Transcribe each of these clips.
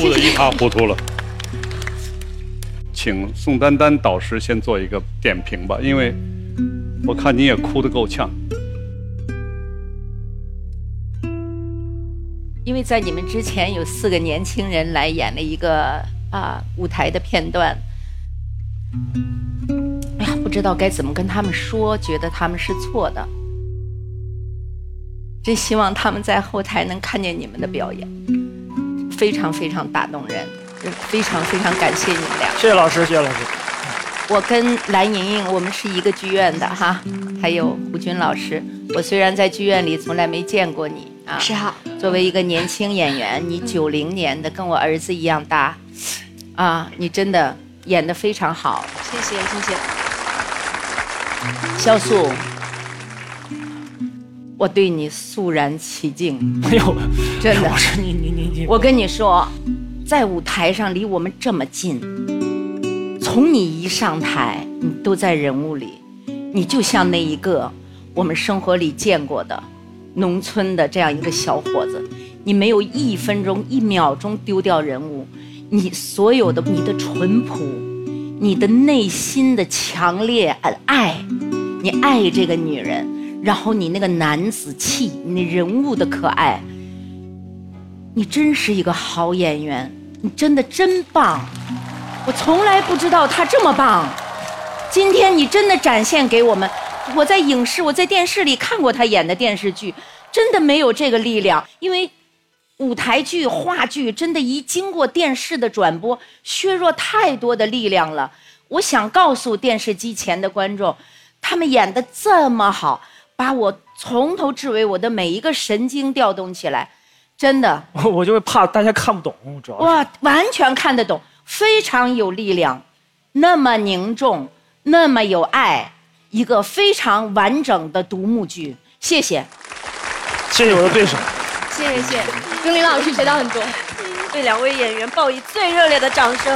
哭得一塌糊涂了。请宋丹丹导师先做一个点评吧，因为我看你也哭得够呛。因为在你们之前有四个年轻人来演了一个啊舞台的片段，哎呀，不知道该怎么跟他们说，觉得他们是错的。真希望他们在后台能看见你们的表演，非常非常打动人，非常非常感谢你们俩。谢谢老师，谢谢老师。我跟蓝莹莹，我们是一个剧院的哈，还有胡军老师。我虽然在剧院里从来没见过你啊，是哈。作为一个年轻演员，你九零年的，跟我儿子一样大，啊，你真的演得非常好。谢谢谢谢。肖素。我对你肃然起敬。哎呦，真的。你你你你。我跟你说，在舞台上离我们这么近，从你一上台，你都在人物里，你就像那一个我们生活里见过的农村的这样一个小伙子，你没有一分钟、一秒钟丢掉人物，你所有的你的淳朴，你的内心的强烈爱，你爱这个女人。然后你那个男子气，你人物的可爱，你真是一个好演员，你真的真棒，我从来不知道他这么棒，今天你真的展现给我们。我在影视，我在电视里看过他演的电视剧，真的没有这个力量，因为舞台剧、话剧真的，一经过电视的转播，削弱太多的力量了。我想告诉电视机前的观众，他们演的这么好。把我从头至尾，我的每一个神经调动起来，真的，我就怕大家看不懂，主要哇，完全看得懂，非常有力量，那么凝重，那么有爱，一个非常完整的独幕剧。谢谢，谢谢我的对手，谢谢谢，跟林老师学到很多，对两位演员报以最热烈的掌声。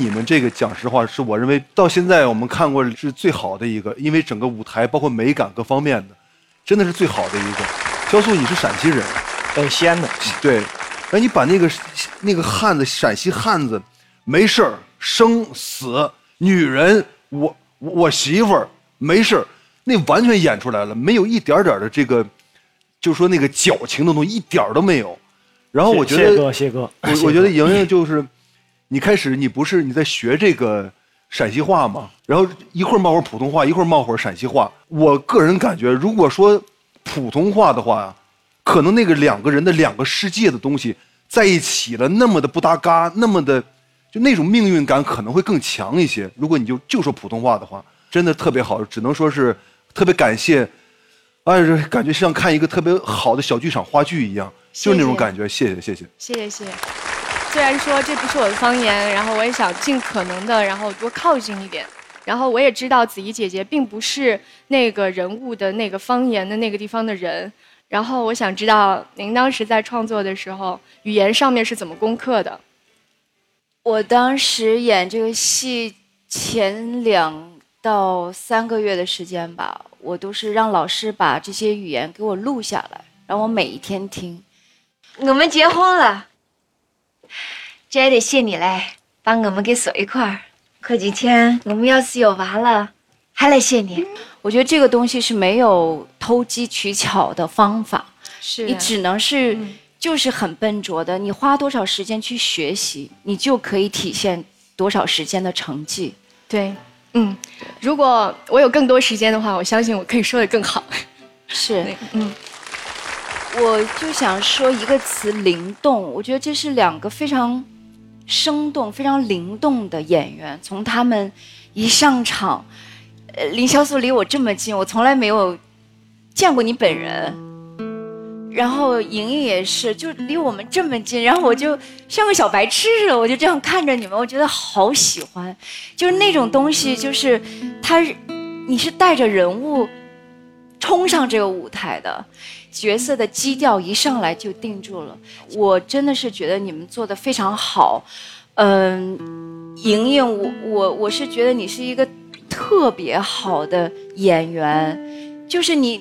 你们这个讲实话，是我认为到现在我们看过是最好的一个，因为整个舞台包括美感各方面的，真的是最好的一个。肖素，你是陕西人，呃，西安的，对。哎，你把那个那个汉子，陕西汉子，没事儿，生死，女人，我我媳妇儿，没事儿，那完全演出来了，没有一点点的这个，就说那个矫情的东西一点都没有。然后我觉得，谢哥，谢哥，我我觉得莹莹就是。你开始，你不是你在学这个陕西话吗？然后一会儿冒会儿普通话，一会儿冒会儿陕西话。我个人感觉，如果说普通话的话，可能那个两个人的两个世界的东西在一起了，那么的不搭嘎，那么的就那种命运感可能会更强一些。如果你就就说普通话的话，真的特别好，只能说是特别感谢。哎，感觉像看一个特别好的小剧场话剧一样，就是那种感觉。谢谢，谢谢，谢谢，谢谢。虽然说这不是我的方言，然后我也想尽可能的，然后多靠近一点。然后我也知道子怡姐姐并不是那个人物的那个方言的那个地方的人。然后我想知道您当时在创作的时候，语言上面是怎么攻克的？我当时演这个戏前两到三个月的时间吧，我都是让老师把这些语言给我录下来，让我每一天听。我们结婚了。这也得谢你嘞，把我们给锁一块儿。过几天我们要是有娃了，还来谢你。我觉得这个东西是没有偷机取巧的方法，是你只能是就是很笨拙的。你花多少时间去学习，你就可以体现多少时间的成绩。对，嗯，如果我有更多时间的话，我相信我可以说的更好。是，嗯。我就想说一个词“灵动”，我觉得这是两个非常生动、非常灵动的演员。从他们一上场，呃，林潇肃离我这么近，我从来没有见过你本人。然后莹莹也是，就离我们这么近，然后我就像个小白痴似的，我就这样看着你们，我觉得好喜欢。就是那种东西，就是他，你是带着人物冲上这个舞台的。角色的基调一上来就定住了，我真的是觉得你们做的非常好，嗯，莹莹，我我我是觉得你是一个特别好的演员，就是你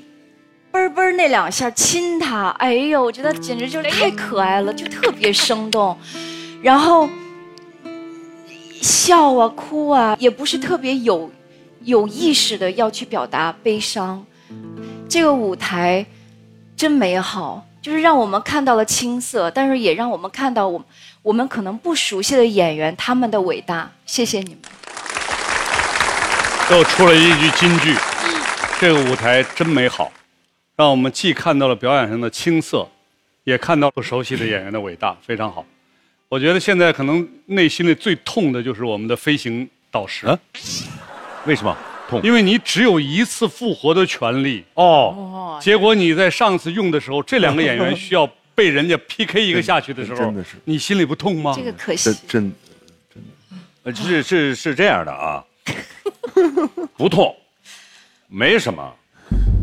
倍嘣嘣那两下亲他，哎呦，我觉得简直就是太可爱了，就特别生动。然后笑啊哭啊，也不是特别有有意识的要去表达悲伤。这个舞台真美好，就是让我们看到了青涩，但是也让我们看到我我们可能不熟悉的演员他们的伟大。谢谢你们。又出了一句金句，这个舞台真美好，让我们既看到了表演上的青涩，也看到不熟悉的演员的伟大，非常好。我觉得现在可能内心里最痛的就是我们的飞行导师，啊为什么痛？因为你只有一次复活的权利，哦，结果你在上次用的时候，这两个演员需要被人家 PK 一个下去的时候，真的是。你心里不痛吗？这个可惜。真。真呃是是是这样的啊，不痛，没什么，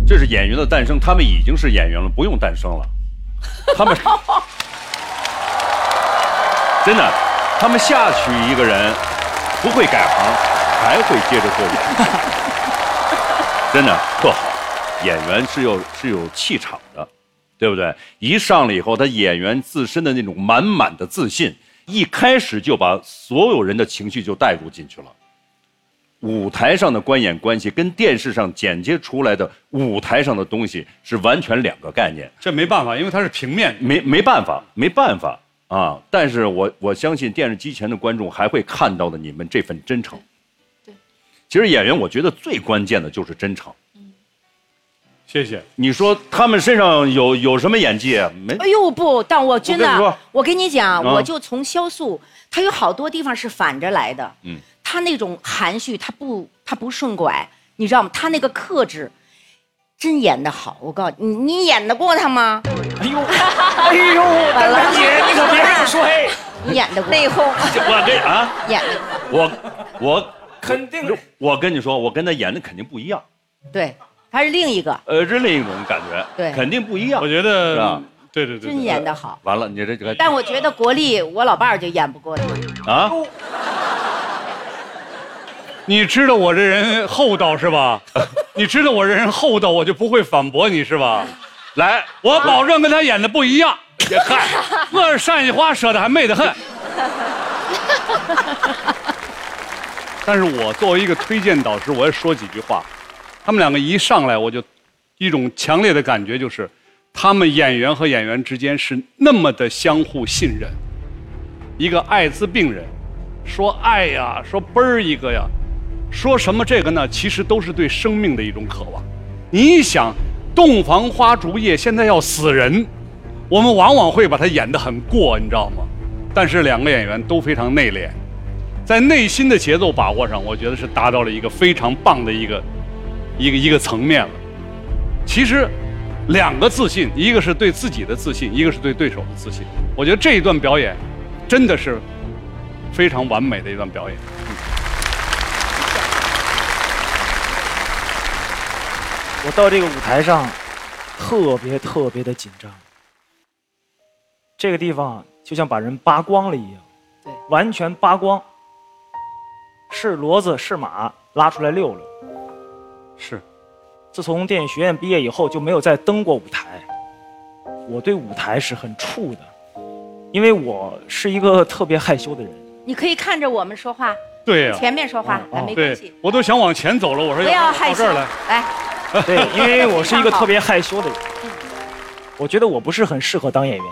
这是演员的诞生，他们已经是演员了，不用诞生了，他们 真的，他们下去一个人不会改行，还会接着做演员，真的特好，演员是有是有气场的，对不对？一上来以后，他演员自身的那种满满的自信，一开始就把所有人的情绪就带入进去了。舞台上的观演关系跟电视上剪接出来的舞台上的东西是完全两个概念，这没办法，因为它是平面。没没办法，没办法啊！但是我我相信电视机前的观众还会看到的你们这份真诚。对，其实演员我觉得最关键的就是真诚。谢谢。你说他们身上有有什么演技？没哎呦不，但我真的我跟你说，我跟你讲，啊我就从肖素，他有好多地方是反着来的。嗯，他那种含蓄，他不他不顺拐，你知道吗？他那个克制，真演得好。我告诉你，你你演得过他吗？哎呦，哎呦，丹丹姐，你可别这么说，嘿，你演得过？内讧，我这啊，演得过。我我肯定我跟你说，我跟他演的肯定不一样，对，他是另一个，呃，是另一种感觉，对肯定不一样我。觉是得吧，对对对，真演的好。完了，你这这个但我觉得国立，我老伴儿就演不过他。啊，你知道我这人厚道是吧？你知道我这人厚道，我就不会反驳你是吧？来，我保证跟他演的不一样。嗨，我是山西话说的还美得很。但是我作为一个推荐导师，我也说几句话。他们两个一上来，我就一种强烈的感觉，就是他们演员和演员之间是那么的相互信任。一个艾滋病人，说爱呀，说嘣儿一个呀，说什么这个呢？其实都是对生命的一种渴望。你想，洞房花烛夜现在要死人，我们往往会把它演得很过，你知道吗？但是两个演员都非常内敛，在内心的节奏把握上，我觉得是达到了一个非常棒的一个一个一个层面了。其实，两个自信，一个是对自己的自信，一个是对对手的自信。我觉得这一段表演真的是非常完美的一段表演。我到这个舞台上，特别特别的紧张。这个地方就像把人扒光了一样，对，完全扒光。是骡子是马，拉出来溜溜。是，自从电影学院毕业以后，就没有再登过舞台。我对舞台是很怵的，因为我是一个特别害羞的人。你可以看着我们说话，对呀、前面说话，哦没关对系，，我都想往前走了。我说不要害羞到这儿来，，来，对，因为我是一个 特别害羞的人，我觉得我不是很适合当演员。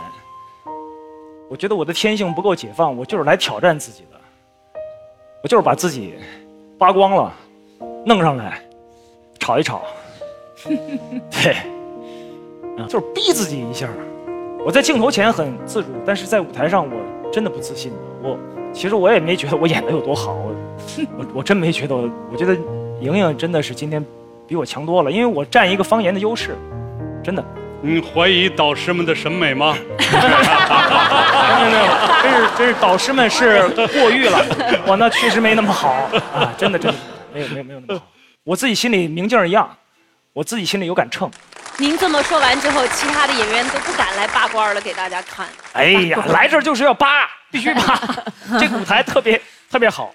我觉得我的天性不够解放，我就是来挑战自己的，我就是把自己扒光了，弄上来，炒一炒，对，啊，就是逼自己一下。我在镜头前很自主，但是在舞台上我真的不自信的。我其实我也没觉得我演的有多好，我我我真没觉得我，我觉得莹莹真的是今天比我强多了，因为我占一个方言的优势，真的。你怀疑导师们的审美吗？没有没有，真是真是导师们是过誉了，我那确实没那么好啊，真的真的没有没有没有那么好。我自己心里明镜儿一样，我自己心里有杆秤。您这么说完之后，其他的演员都不敢来扒光了给大家看。哎呀，来这儿就是要扒，必须扒，这个舞台特别特别好。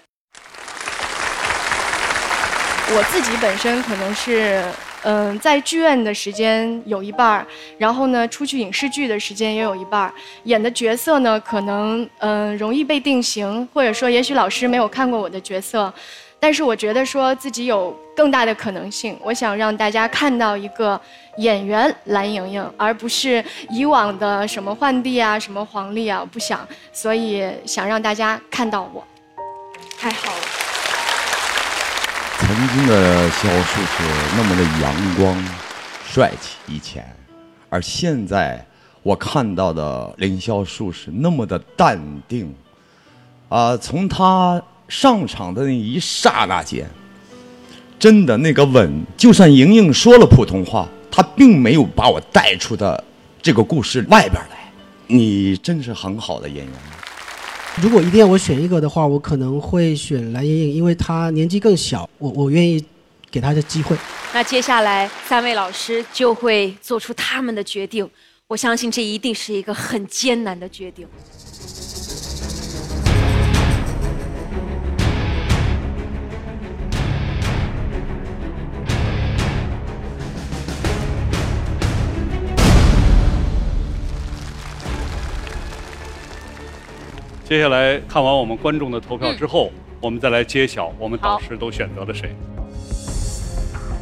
我自己本身可能是嗯、在剧院的时间有一半儿，然后呢，出去影视剧的时间也有一半儿。演的角色呢，可能嗯、容易被定型，或者说也许老师没有看过我的角色，但是我觉得说自己有更大的可能性。我想让大家看到一个演员蓝盈莹，而不是以往的什么浣碧啊、什么黄历啊，不想，所以想让大家看到我。太好了。曾经的萧树是那么的阳光、帅气以前，而现在我看到的凌潇树是那么的淡定。啊、从他上场的那一刹那间，真的那个吻，就算莹莹说了普通话，她并没有把我带出的这个故事外边来。你真是很好的演员。如果一定要我选一个的话，我可能会选蓝盈莹，因为她年纪更小，我我愿意给她的机会。那接下来三位老师就会做出他们的决定，我相信这一定是一个很艰难的决定。接下来看完我们观众的投票之后，我们再来揭晓我们导师都选择了谁。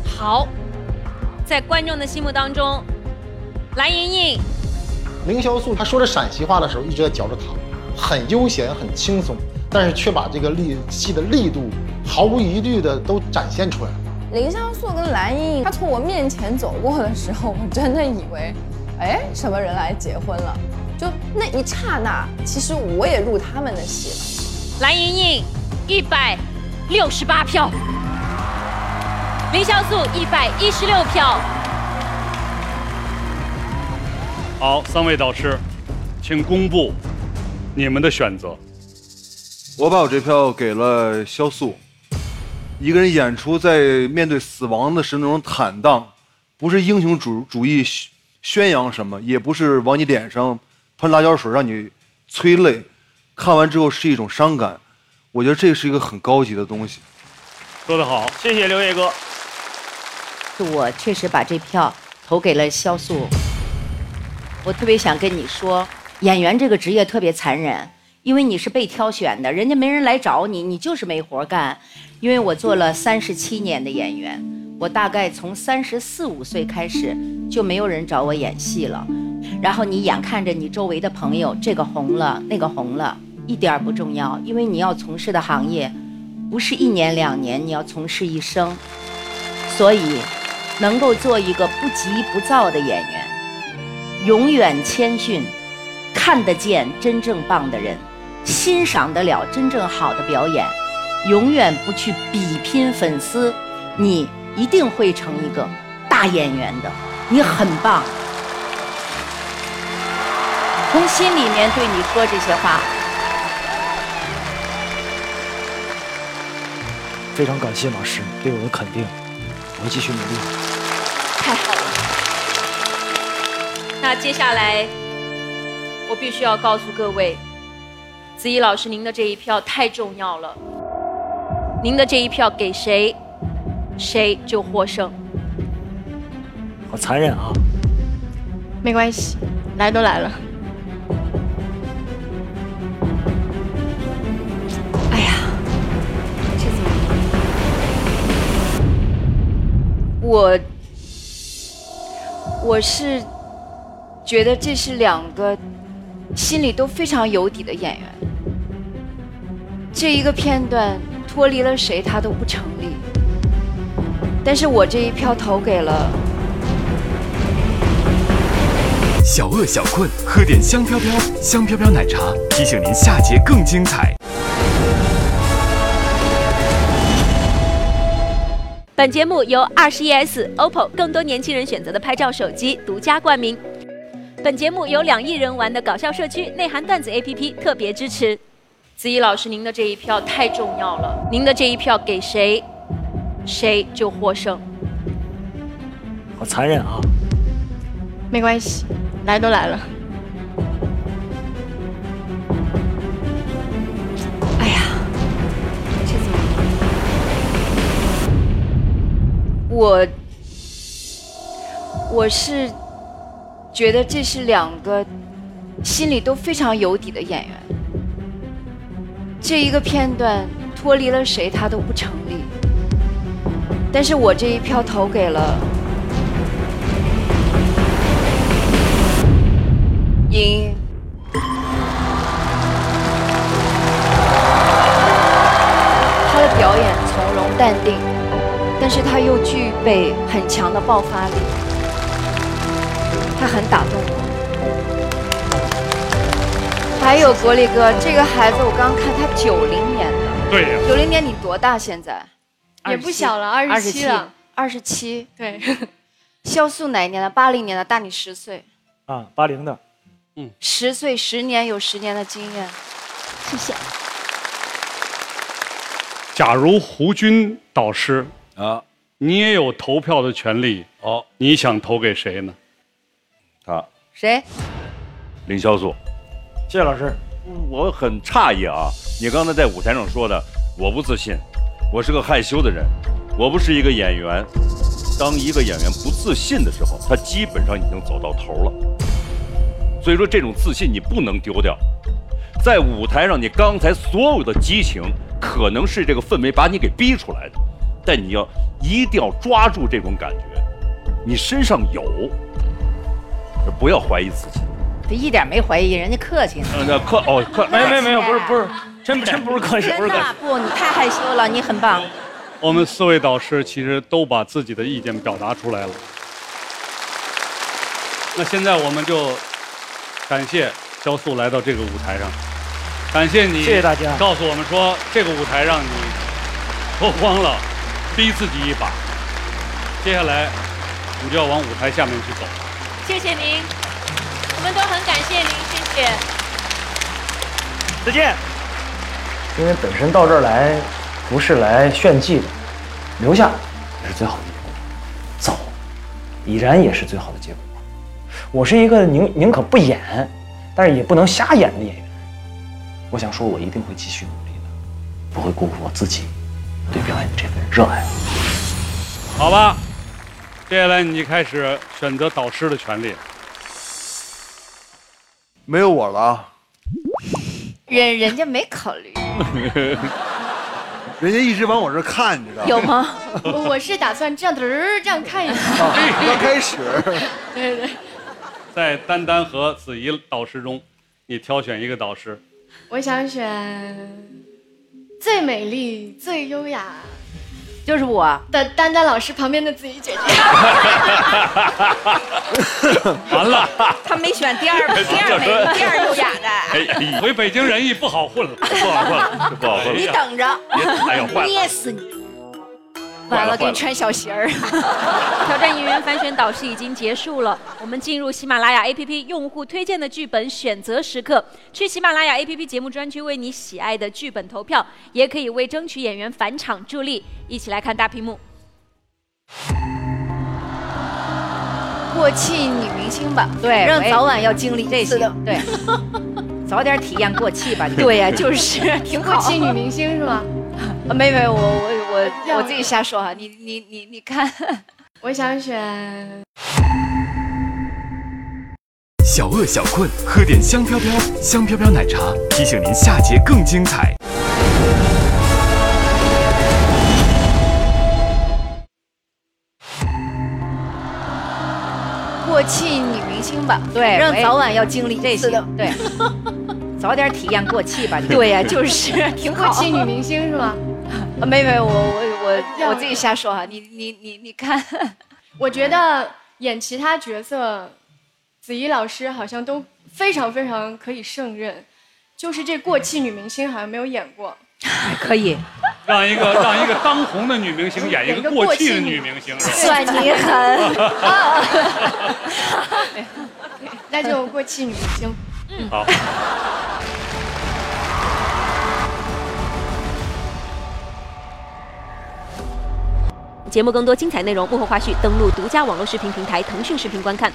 好，在观众的心目当中，蓝莹莹凌潇肃他说着陕西话的时候一直在嚼着糖，很悠闲很轻松，但是却把这个力戏的力度毫无疑虑的都展现出来了。凌潇肃跟蓝莹莹，他从我面前走过的时候，我真的以为，哎，什么人来结婚了？就那一刹那，其实我也入他们的戏了。蓝盈莹一百六十八票，凌潇肃一百一十六票。好，三位导师，请公布你们的选择。我把我这票给了潇肃，一个人演出在面对死亡的时候那种坦荡，不是英雄主主义宣宣扬什么，也不是往你脸上喷辣椒水让你催泪，看完之后是一种伤感。我觉得这是一个很高级的东西。说得好，谢谢刘烨哥。我确实把这票投给了萧素。我特别想跟你说，演员这个职业特别残忍，因为你是被挑选的，人家没人来找你，你就是没活干。因为我做了三十七年的演员，我大概从三十四五岁开始就没有人找我演戏了。然后你眼看着你周围的朋友这个红了，那个红了，一点不重要，因为你要从事的行业不是一年两年，你要从事一生。所以，能够做一个不急不躁的演员，永远谦逊，看得见真正棒的人，欣赏得了真正好的表演，永远不去比拼粉丝，你一定会成一个大演员的。你很棒，从心里面对你说这些话。非常感谢老师对我的肯定，我会继续努力。太好了。那接下来，我必须要告诉各位，子怡老师，您的这一票太重要了。您的这一票给谁，谁就获胜。好残忍啊！没关系，来都来了。我我是觉得这是两个心里都非常有底的演员。这一个片段脱离了谁，他都不成立。但是我这一票投给了小饿小困，喝点香飘飘香飘飘奶茶，提醒您下节更精彩。本节目由二十一 S、OPPO 更多年轻人选择的拍照手机独家冠名。本节目由两亿人玩的搞笑社区内涵段子 APP 特别支持。子怡老师，您的这一票太重要了，您的这一票给谁，谁就获胜。好残忍啊！没关系，来都来了。我我是觉得这是两个心里都非常有底的演员。这一个片段脱离了谁，他都不成立。但是我这一票投给了莹莹。她的表演从容淡定，但是他又具备很强的爆发力，他很打动我。还有国立哥，这个孩子我刚刚看他九零年的，对呀九零年你多大现在？也不小了二十七了，二十七。对，肖素哪一年的？八零年的，大你十岁。啊，八零的，嗯，十岁，十年有十年的经验。谢谢。假如胡军导师啊，你也有投票的权利哦，你想投给谁呢？他谁？凌潇肃。谢谢老师。我很诧异啊，你刚才在舞台上说的，我不自信，我是个害羞的人，我不是一个演员。当一个演员不自信的时候，他基本上已经走到头了。所以说，这种自信你不能丢掉。在舞台上，你刚才所有的激情，可能是这个氛围把你给逼出来的，但你要一定要抓住这种感觉，你身上有，不要怀疑自己。他一点没怀疑，人家客气呢。呃，那客哦客，没没没有，不是不是，真真不是客气，不是真客气。的不，你太害羞了，你很棒。我们四位导师其实都把自己的意见表达出来了。那现在我们就感谢肖素来到这个舞台上，感谢你，谢谢大家告诉我们说这个舞台让你脱光了，逼自己一把。接下来你就要往舞台下面去走。谢谢您，我们都很感谢您，谢谢。再见。因为本身到这儿来不是来炫技的，留下也是最好的结果，走已然也是最好的结果。我是一个宁宁可不演，但是也不能瞎演的演员。我想说，我一定会继续努力的，不会辜负我自己对表演的这份热爱。好吧，接下来你开始选择导师的权利。没有我了啊，人人家没考虑，人家一直往我这儿看，你知道吗？有吗？我我是打算这样嘚儿这样看一下。刚开始，对对，在丹丹和子怡导师中，你挑选一个导师。我想选最美丽、最优雅就是我的丹丹老师旁边的子怡姐姐。完了，他没选第二，第二美丽，第二优雅的。哎，回北京人艺不好混了，不好混了，不好混了。你等着，哎呀，坏了。捏死你！完了，给你穿小鞋儿。挑战演员反选导师已经结束了，我们进入喜马拉雅 APP 用户推荐的剧本选择时刻。去喜马拉雅 APP 节目专区为你喜爱的剧本投票，也可以为争取演员返场助力。一起来看大屏幕。过气女明星吧，对，让早晚要经历这些的。对，早点体验过气吧。对呀，就是挺。过气女明星是吗？啊，没没，我我 我我自己瞎说哈，你你你你看，我想选小饿小困，喝点香飘飘香飘飘奶茶，提醒您下节更精彩。过气女明星吧，对，让早晚要经历这些。对，早点体验过气吧。对呀，就是挺好。过气女明星是吗？啊，没没，我我我我自己瞎说哈，你你你你看，我觉得演其他角色，子怡老师好像都非常非常可以胜任，就是这过气女明星好像没有演过。可以，让一个让一个当红的女明星演一个过气的女明星，算你狠。那就过气女明星。嗯好。节目更多精彩内容，幕后花絮，登录独家网络视频平台腾讯视频观看。